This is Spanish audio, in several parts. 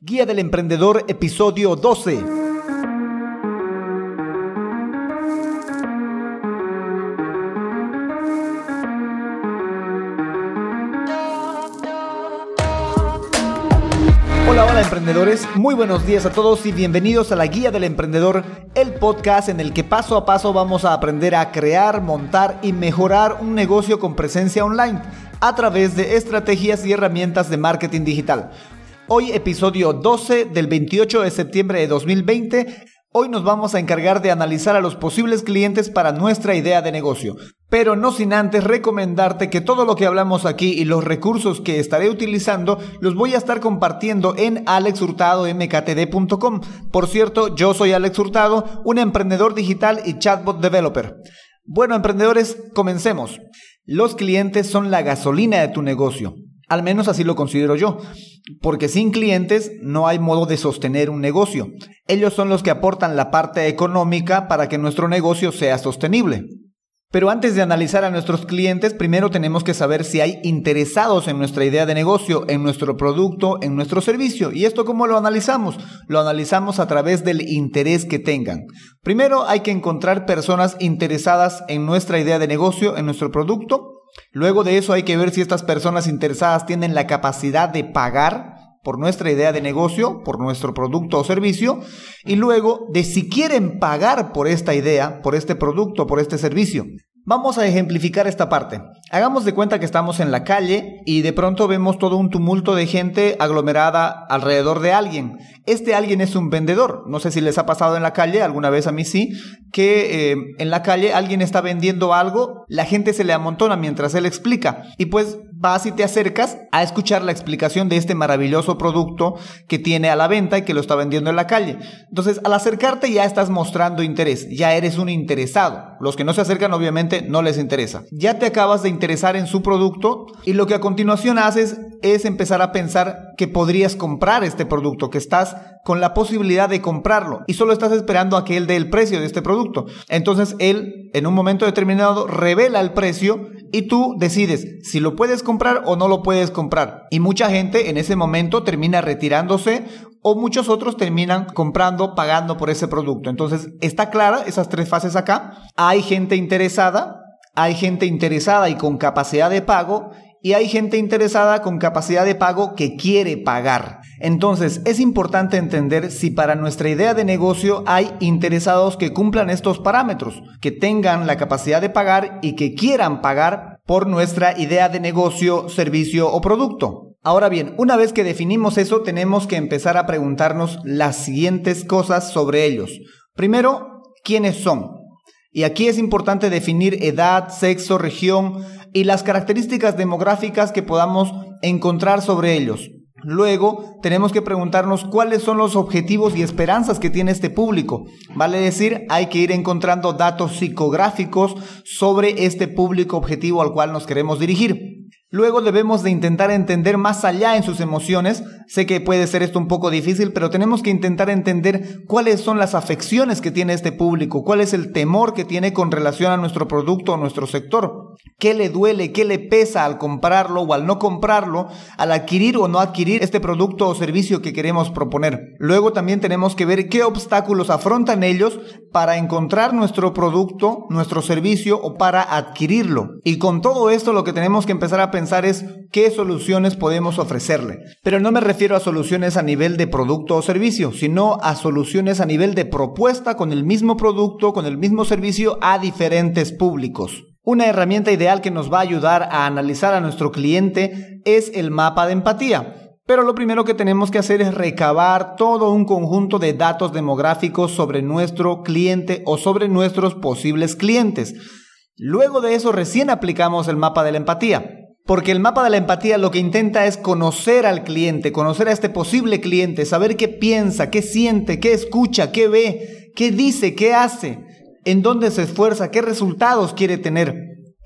Guía del Emprendedor, episodio 12. Hola, hola emprendedores, muy buenos días a todos y bienvenidos a la Guía del Emprendedor, el podcast en el que paso a paso vamos a aprender a crear, montar y mejorar un negocio con presencia online a través de estrategias y herramientas de marketing digital. Hoy episodio 12 del 28 de septiembre de 2020. Hoy nos vamos a encargar de analizar a los posibles clientes para nuestra idea de negocio, pero no sin antes recomendarte que todo lo que hablamos aquí y los recursos que estaré utilizando los voy a estar compartiendo en alexhurtadomktd.com. Por cierto, yo soy Alex Hurtado, un emprendedor digital y chatbot developer. Bueno, emprendedores, comencemos. Los clientes son la gasolina de tu negocio. Al menos así lo considero yo, porque sin clientes no hay modo de sostener un negocio. Ellos son los que aportan la parte económica para que nuestro negocio sea sostenible. Pero antes de analizar a nuestros clientes, primero tenemos que saber si hay interesados en nuestra idea de negocio, en nuestro producto, en nuestro servicio. ¿Y esto cómo lo analizamos? Lo analizamos a través del interés que tengan. Primero hay que encontrar personas interesadas en nuestra idea de negocio, en nuestro producto, Luego de eso hay que ver si estas personas interesadas tienen la capacidad de pagar por nuestra idea de negocio, por nuestro producto o servicio, y luego de si quieren pagar por esta idea, por este producto, por este servicio. Vamos a ejemplificar esta parte. Hagamos de cuenta que estamos en la calle y de pronto vemos todo un tumulto de gente aglomerada alrededor de alguien. Este alguien es un vendedor. No sé si les ha pasado en la calle, alguna vez a mí sí, que eh, en la calle alguien está vendiendo algo, la gente se le amontona mientras él explica. Y pues vas y te acercas a escuchar la explicación de este maravilloso producto que tiene a la venta y que lo está vendiendo en la calle. Entonces, al acercarte ya estás mostrando interés, ya eres un interesado. Los que no se acercan obviamente no les interesa. Ya te acabas de interesar en su producto y lo que a continuación haces es empezar a pensar que podrías comprar este producto, que estás con la posibilidad de comprarlo y solo estás esperando a que él dé el precio de este producto. Entonces él en un momento determinado revela el precio y tú decides si lo puedes comprar o no lo puedes comprar. Y mucha gente en ese momento termina retirándose o muchos otros terminan comprando, pagando por ese producto. Entonces, está clara esas tres fases acá. Hay gente interesada, hay gente interesada y con capacidad de pago y hay gente interesada con capacidad de pago que quiere pagar. Entonces, es importante entender si para nuestra idea de negocio hay interesados que cumplan estos parámetros, que tengan la capacidad de pagar y que quieran pagar por nuestra idea de negocio, servicio o producto. Ahora bien, una vez que definimos eso, tenemos que empezar a preguntarnos las siguientes cosas sobre ellos. Primero, ¿quiénes son? Y aquí es importante definir edad, sexo, región y las características demográficas que podamos encontrar sobre ellos. Luego tenemos que preguntarnos cuáles son los objetivos y esperanzas que tiene este público. Vale decir, hay que ir encontrando datos psicográficos sobre este público objetivo al cual nos queremos dirigir. Luego debemos de intentar entender más allá en sus emociones. Sé que puede ser esto un poco difícil, pero tenemos que intentar entender cuáles son las afecciones que tiene este público, cuál es el temor que tiene con relación a nuestro producto o nuestro sector, qué le duele, qué le pesa al comprarlo o al no comprarlo, al adquirir o no adquirir este producto o servicio que queremos proponer. Luego también tenemos que ver qué obstáculos afrontan ellos para encontrar nuestro producto, nuestro servicio o para adquirirlo. Y con todo esto lo que tenemos que empezar a pensar es qué soluciones podemos ofrecerle. Pero no me refiero a soluciones a nivel de producto o servicio, sino a soluciones a nivel de propuesta con el mismo producto, con el mismo servicio a diferentes públicos. Una herramienta ideal que nos va a ayudar a analizar a nuestro cliente es el mapa de empatía. Pero lo primero que tenemos que hacer es recabar todo un conjunto de datos demográficos sobre nuestro cliente o sobre nuestros posibles clientes. Luego de eso recién aplicamos el mapa de la empatía. Porque el mapa de la empatía lo que intenta es conocer al cliente, conocer a este posible cliente, saber qué piensa, qué siente, qué escucha, qué ve, qué dice, qué hace, en dónde se esfuerza, qué resultados quiere tener.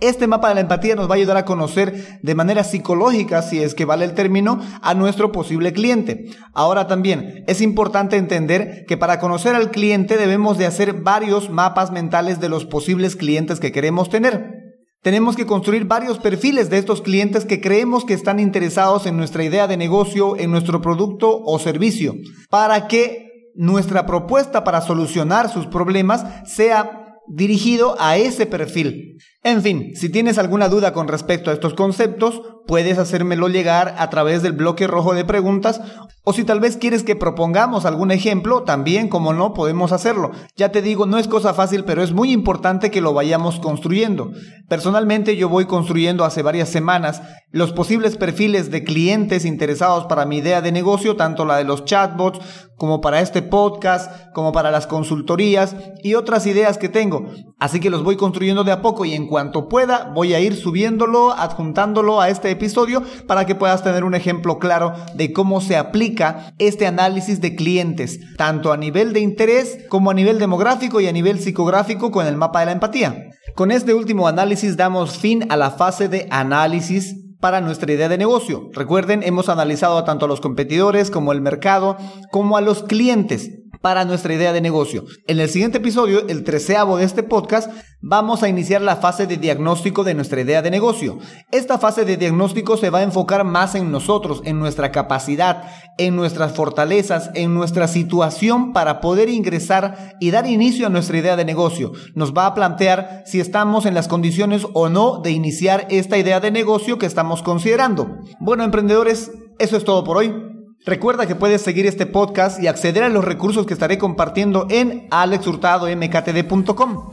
Este mapa de la empatía nos va a ayudar a conocer de manera psicológica, si es que vale el término, a nuestro posible cliente. Ahora también es importante entender que para conocer al cliente debemos de hacer varios mapas mentales de los posibles clientes que queremos tener. Tenemos que construir varios perfiles de estos clientes que creemos que están interesados en nuestra idea de negocio, en nuestro producto o servicio, para que nuestra propuesta para solucionar sus problemas sea dirigido a ese perfil. En fin, si tienes alguna duda con respecto a estos conceptos, puedes hacérmelo llegar a través del bloque rojo de preguntas o si tal vez quieres que propongamos algún ejemplo, también como no podemos hacerlo. Ya te digo, no es cosa fácil, pero es muy importante que lo vayamos construyendo. Personalmente yo voy construyendo hace varias semanas los posibles perfiles de clientes interesados para mi idea de negocio, tanto la de los chatbots como para este podcast, como para las consultorías y otras ideas que tengo. Así que los voy construyendo de a poco y en cuanto pueda voy a ir subiéndolo, adjuntándolo a este episodio para que puedas tener un ejemplo claro de cómo se aplica este análisis de clientes, tanto a nivel de interés como a nivel demográfico y a nivel psicográfico con el mapa de la empatía. Con este último análisis damos fin a la fase de análisis para nuestra idea de negocio. Recuerden, hemos analizado tanto a los competidores como el mercado, como a los clientes para nuestra idea de negocio. En el siguiente episodio, el treceavo de este podcast, vamos a iniciar la fase de diagnóstico de nuestra idea de negocio. Esta fase de diagnóstico se va a enfocar más en nosotros, en nuestra capacidad, en nuestras fortalezas, en nuestra situación para poder ingresar y dar inicio a nuestra idea de negocio. Nos va a plantear si estamos en las condiciones o no de iniciar esta idea de negocio que estamos considerando. Bueno, emprendedores, eso es todo por hoy. Recuerda que puedes seguir este podcast y acceder a los recursos que estaré compartiendo en alexhurtadomktd.com.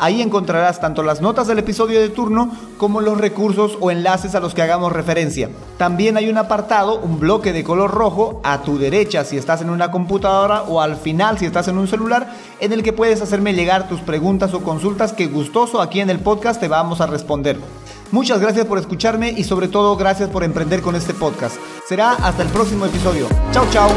Ahí encontrarás tanto las notas del episodio de turno como los recursos o enlaces a los que hagamos referencia. También hay un apartado, un bloque de color rojo a tu derecha si estás en una computadora o al final si estás en un celular en el que puedes hacerme llegar tus preguntas o consultas que gustoso aquí en el podcast te vamos a responder. Muchas gracias por escucharme y sobre todo gracias por emprender con este podcast. Será hasta el próximo episodio. Chao, chao.